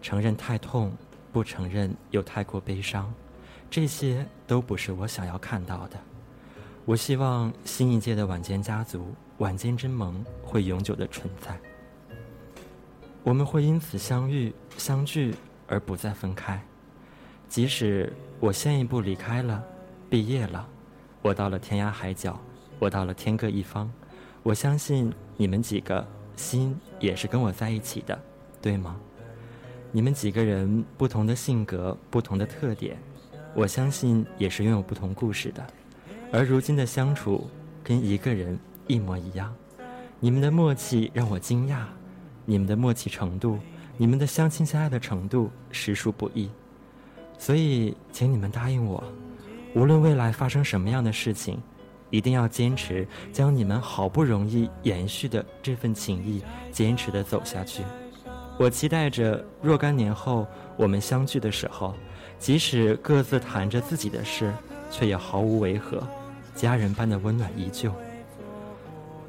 承认太痛，不承认又太过悲伤。这些都不是我想要看到的。我希望新一届的晚间家族、晚间真盟会永久的存在。我们会因此相遇、相聚而不再分开。即使我先一步离开了，毕业了，我到了天涯海角，我到了天各一方，我相信你们几个心也是跟我在一起的，对吗？你们几个人不同的性格、不同的特点。我相信也是拥有不同故事的，而如今的相处跟一个人一模一样。你们的默契让我惊讶，你们的默契程度，你们的相亲相爱的程度实属不易。所以，请你们答应我，无论未来发生什么样的事情，一定要坚持将你们好不容易延续的这份情谊坚持的走下去。我期待着若干年后我们相聚的时候。即使各自谈着自己的事，却也毫无违和，家人般的温暖依旧。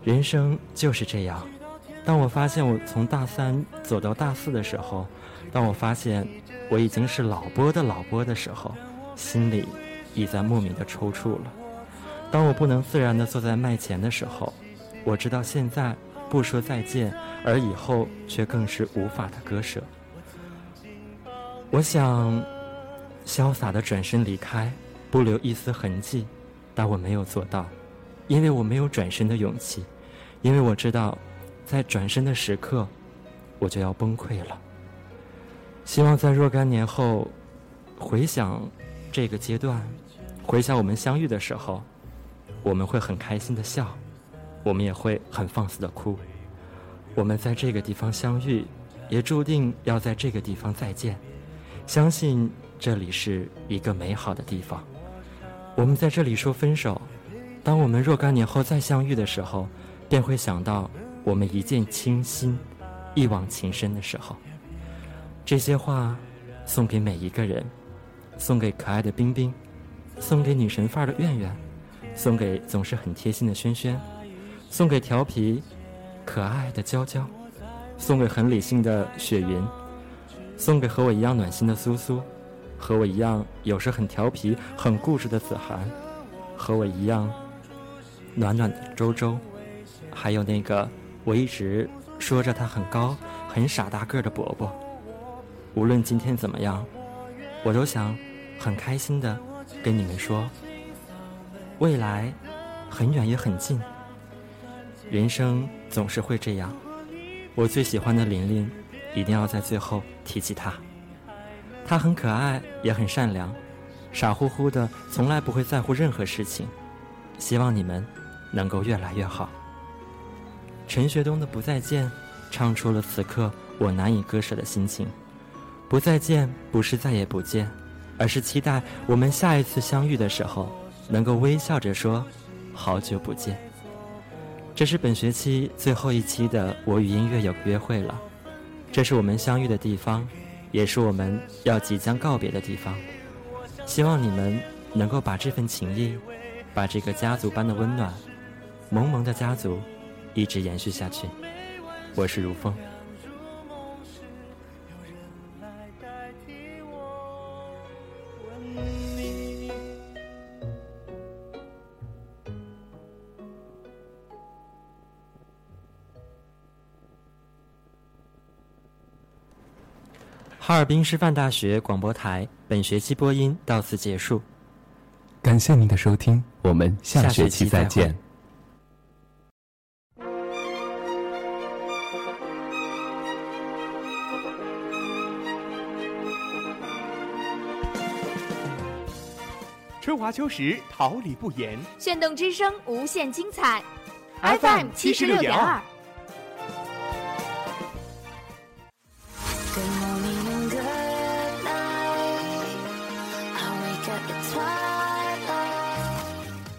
人生就是这样。当我发现我从大三走到大四的时候，当我发现我已经是老波的老波的时候，心里已在莫名的抽搐了。当我不能自然的坐在麦前的时候，我知道现在不说再见，而以后却更是无法的割舍。我想。潇洒的转身离开，不留一丝痕迹，但我没有做到，因为我没有转身的勇气，因为我知道，在转身的时刻，我就要崩溃了。希望在若干年后，回想这个阶段，回想我们相遇的时候，我们会很开心的笑，我们也会很放肆的哭。我们在这个地方相遇，也注定要在这个地方再见。相信这里是一个美好的地方。我们在这里说分手，当我们若干年后再相遇的时候，便会想到我们一见倾心、一往情深的时候。这些话送给每一个人，送给可爱的冰冰，送给女神范儿的苑苑，送给总是很贴心的轩轩，送给调皮、可爱的娇娇，送给很理性的雪云。送给和我一样暖心的苏苏，和我一样有时很调皮、很固执的子涵，和我一样暖暖的周周，还有那个我一直说着他很高、很傻大个的伯伯。无论今天怎么样，我都想很开心的跟你们说，未来很远也很近。人生总是会这样。我最喜欢的琳琳。一定要在最后提起她。她很可爱，也很善良，傻乎乎的，从来不会在乎任何事情。希望你们能够越来越好。陈学冬的《不再见》，唱出了此刻我难以割舍的心情。不再见，不是再也不见，而是期待我们下一次相遇的时候，能够微笑着说“好久不见”。这是本学期最后一期的《我与音乐有个约会》了。这是我们相遇的地方，也是我们要即将告别的地方。希望你们能够把这份情谊，把这个家族般的温暖，萌萌的家族，一直延续下去。我是如风。哈尔滨师范大学广播台本学期播音到此结束，
感谢您的收听，我们下学期再见。
春华秋实，桃李不言，
炫动之声，无限精彩。
FM 七十六点二。